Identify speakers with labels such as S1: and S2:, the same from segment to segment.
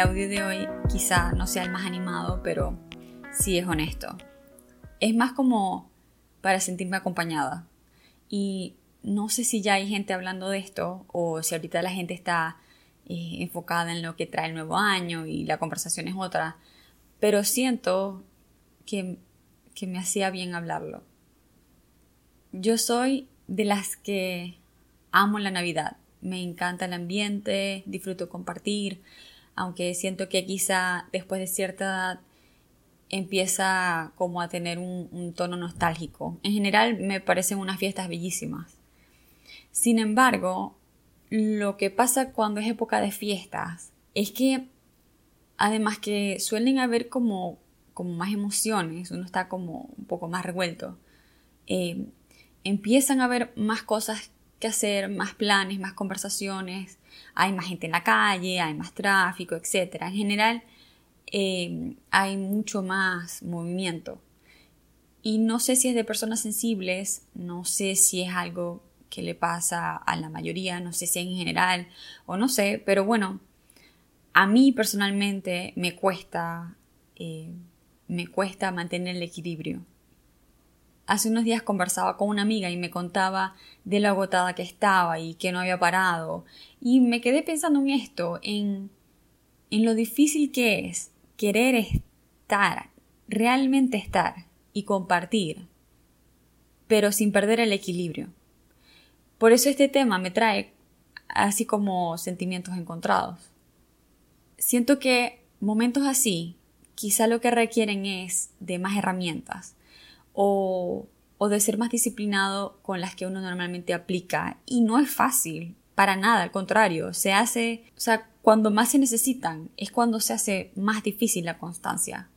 S1: audio de hoy quizá no sea el más animado, pero sí es honesto. Es más como para sentirme acompañada. Y no sé si ya hay gente hablando de esto o si ahorita la gente está eh, enfocada en lo que trae el nuevo año y la conversación es otra, pero siento que, que me hacía bien hablarlo. Yo soy de las que amo la Navidad. Me encanta el ambiente, disfruto compartir, aunque siento que quizá después de cierta edad empieza como a tener un, tono nostálgico. En general me parecen unas fiestas bellísimas. Sin embargo, lo que pasa cuando es época de fiestas es que además que suelen haber como, como más emociones, uno está como un poco más revuelto, eh, empiezan a haber más cosas que hacer, más planes, más conversaciones, hay más gente en la calle, hay más tráfico, etc. En general, eh, hay mucho más movimiento. Y no sé si es de personas sensibles, no sé si es algo que le pasa a la mayoría, no sé si en general o no sé, pero bueno, a mí personalmente me cuesta, eh, me cuesta mantener el equilibrio. Hace unos días conversaba con una amiga y me contaba de lo agotada que estaba y que no había parado. Y me quedé pensando en esto, en, en lo difícil que es querer estar, realmente estar y compartir, pero sin perder el equilibrio. Por eso este tema me trae así como sentimientos encontrados. Siento que momentos así quizá lo que requieren es de más herramientas, o, de ser más disciplinado con las que uno normalmente aplica. Y no es fácil, para nada, al contrario, se hace, o sea, cuando más se necesitan es cuando se hace más difícil la constancia.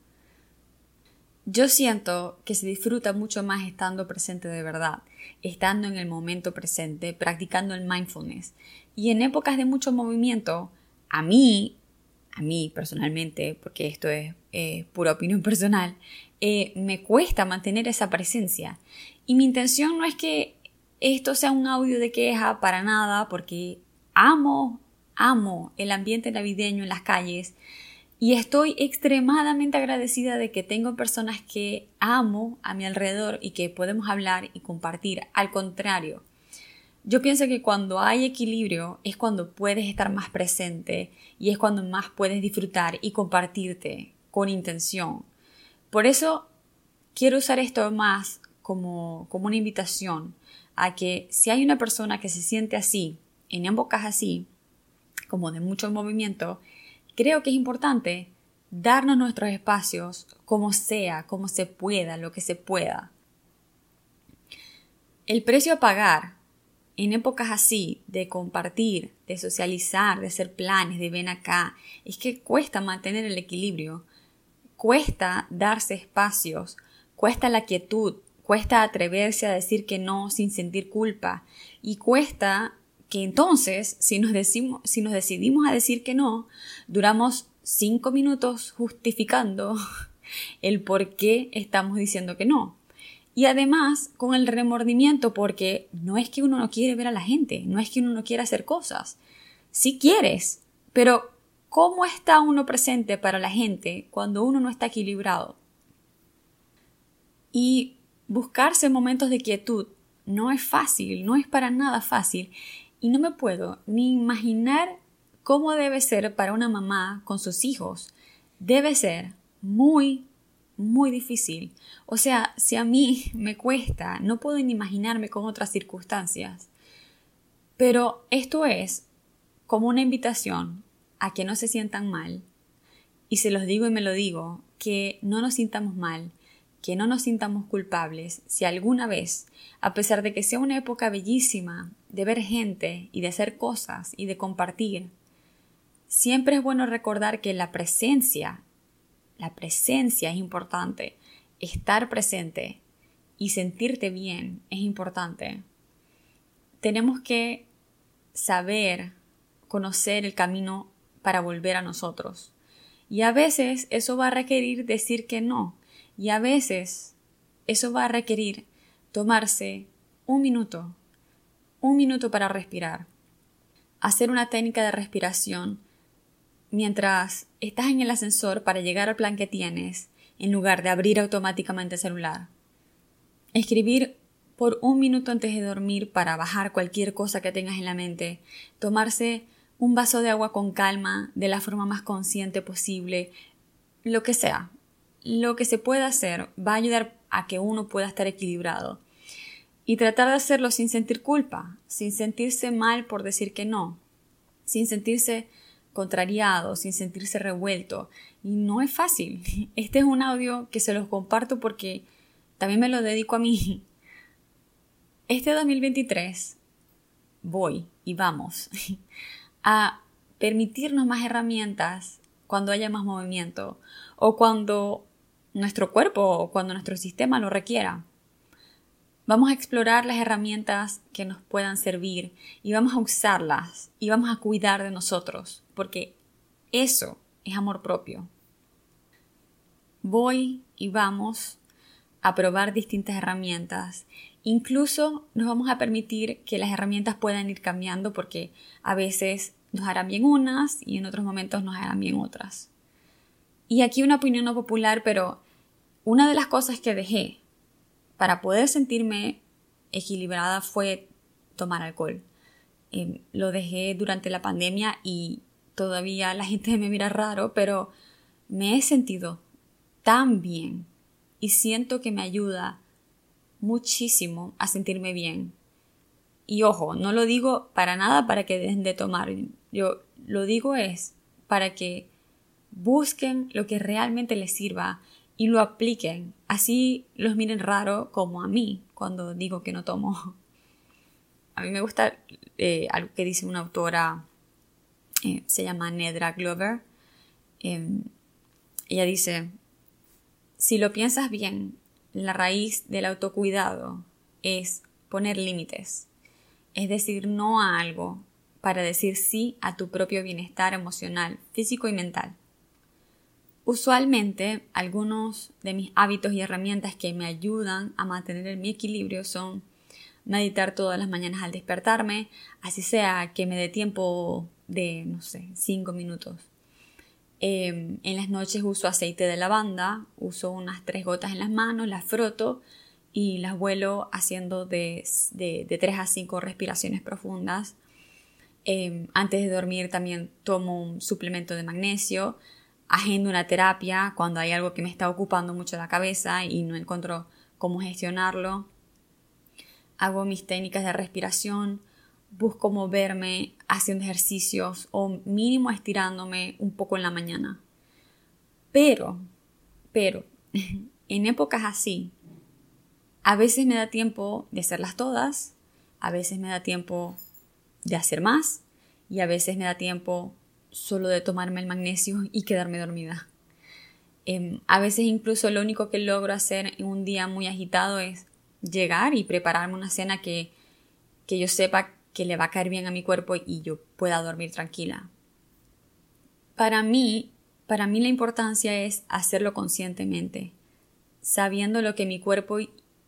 S1: Yo siento que se disfruta mucho más estando presente de verdad, estando en el momento presente, practicando el mindfulness. Y en épocas de mucho movimiento, a mí, a mí personalmente, porque esto es pura opinión personal, eh, me cuesta mantener esa presencia. Y mi intención no es que esto sea un audio de queja para nada, porque amo, amo el ambiente navideño en las calles y estoy extremadamente agradecida de que tengo personas que amo a mi alrededor y que podemos hablar y compartir. Al contrario, yo pienso que cuando hay equilibrio es cuando puedes estar más presente y es cuando más puedes disfrutar y compartirte con intención. Por eso quiero usar esto más como, como una invitación a que si hay una persona que se siente así, en épocas así, como de mucho movimiento, creo que es importante darnos nuestros espacios como sea, como se pueda, lo que se pueda. El precio a pagar en épocas así de compartir, de socializar, de hacer planes, de ven acá, es que cuesta mantener el equilibrio cuesta darse espacios, cuesta la quietud, cuesta atreverse a decir que no sin sentir culpa y cuesta que entonces, si nos, decimos, si nos decidimos a decir que no, duramos cinco minutos justificando el por qué estamos diciendo que no. Y además con el remordimiento porque no es que uno no quiere ver a la gente, no es que uno no quiera hacer cosas. Si quieres, pero ¿Cómo está uno presente para la gente cuando uno no está equilibrado? Y buscarse momentos de quietud no es fácil, no es para nada fácil. Y no me puedo ni imaginar cómo debe ser para una mamá con sus hijos. Debe ser muy, muy difícil. O sea, si a mí me cuesta, no puedo ni imaginarme con otras circunstancias. Pero esto es como una invitación a que no se sientan mal, y se los digo y me lo digo, que no nos sintamos mal, que no nos sintamos culpables si alguna vez, a pesar de que sea una época bellísima de ver gente y de hacer cosas y de compartir, siempre es bueno recordar que la presencia, la presencia es importante, estar presente y sentirte bien es importante. Tenemos que saber conocer el camino para volver a nosotros. Y a veces eso va a requerir decir que no. Y a veces eso va a requerir tomarse un minuto, un minuto para respirar. Hacer una técnica de respiración mientras estás en el ascensor para llegar al plan que tienes, en lugar de abrir automáticamente el celular. Escribir por un minuto antes de dormir para bajar cualquier cosa que tengas en la mente. Tomarse un vaso de agua con calma, de la forma más consciente posible. Lo que sea. Lo que se pueda hacer va a ayudar a que uno pueda estar equilibrado. Y tratar de hacerlo sin sentir culpa, sin sentirse mal por decir que no, sin sentirse contrariado, sin sentirse revuelto. Y no es fácil. Este es un audio que se los comparto porque también me lo dedico a mí. Este 2023 voy y vamos a permitirnos más herramientas cuando haya más movimiento o cuando nuestro cuerpo o cuando nuestro sistema lo requiera. Vamos a explorar las herramientas que nos puedan servir y vamos a usarlas y vamos a cuidar de nosotros, porque eso es amor propio. Voy y vamos a probar distintas herramientas. Incluso nos vamos a permitir que las herramientas puedan ir cambiando porque a veces nos harán bien unas y en otros momentos nos harán bien otras. Y aquí una opinión no popular, pero una de las cosas que dejé para poder sentirme equilibrada fue tomar alcohol. Em, lo dejé durante la pandemia y todavía la gente me mira raro, pero me he sentido tan bien y siento que me ayuda muchísimo a sentirme bien. Y ojo, no lo digo para nada para que dejen de tomar. Yo lo digo es para que busquen lo que realmente les sirva y lo apliquen. Así los miren raro como a mí cuando digo que no tomo. A mí me gusta eh, algo que dice una autora, eh, se llama Nedra Glover. Em, ella dice, si lo piensas bien, la raíz del autocuidado es poner límites, es decir no a algo para decir sí a tu propio bienestar emocional, físico y mental. Usualmente, algunos de mis hábitos y herramientas que me ayudan a mantener mi equilibrio son meditar todas las mañanas al despertarme, así sea que me dé tiempo de, no sé, cinco minutos. Em, en las noches uso aceite de lavanda, uso unas tres gotas en las manos, las froto y las vuelo haciendo de, de, 3 a 5 respiraciones profundas. Em, antes de dormir también tomo un suplemento de magnesio agendo una terapia cuando hay algo que me está ocupando mucho la cabeza y no encuentro cómo gestionarlo. Hago mis técnicas de respiración, busco moverme haciendo ejercicios o mínimo estirándome un poco en la mañana. Pero, pero, en épocas así, a veces me da tiempo de hacerlas todas, a veces me da tiempo de hacer más y a veces me da tiempo solo de tomarme el magnesio y quedarme dormida. Em, a veces incluso lo único que logro hacer en un día muy agitado es llegar y prepararme una cena que, que yo sepa que le va a caer bien a mi cuerpo y yo pueda dormir tranquila. Para mí, para mí la importancia es hacerlo conscientemente, sabiendo lo que mi cuerpo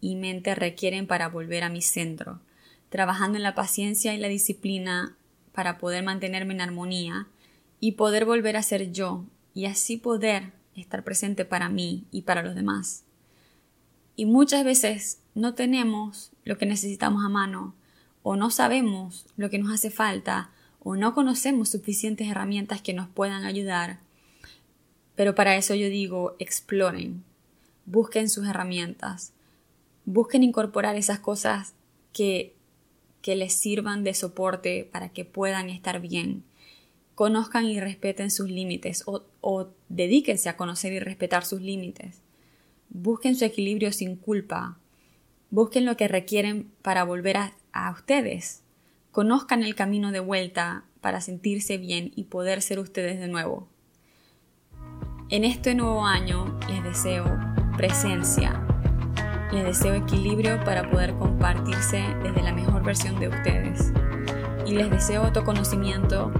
S1: y mente requieren para volver a mi centro, trabajando en la paciencia y la disciplina para poder mantenerme en armonía y poder volver a ser yo y así poder estar presente para mí y para los demás. Y muchas veces no tenemos lo que necesitamos a mano, o no sabemos lo que nos hace falta, o no conocemos suficientes herramientas que nos puedan ayudar. Pero para eso yo digo, exploren, busquen sus herramientas, busquen incorporar esas cosas que, que les sirvan de soporte para que puedan estar bien conozcan y respeten sus límites o, dedíquense a conocer y respetar sus límites. Busquen su equilibrio sin culpa. Busquen lo que requieren para volver a, a ustedes. Conozcan el camino de vuelta para sentirse bien y poder ser ustedes de nuevo. En este nuevo año les deseo presencia, les deseo equilibrio para poder compartirse desde la mejor versión de ustedes y les deseo autoconocimiento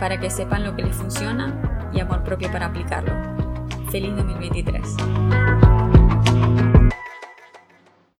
S1: para que sepan lo que les funciona y amor propio para aplicarlo. Feliz 2023.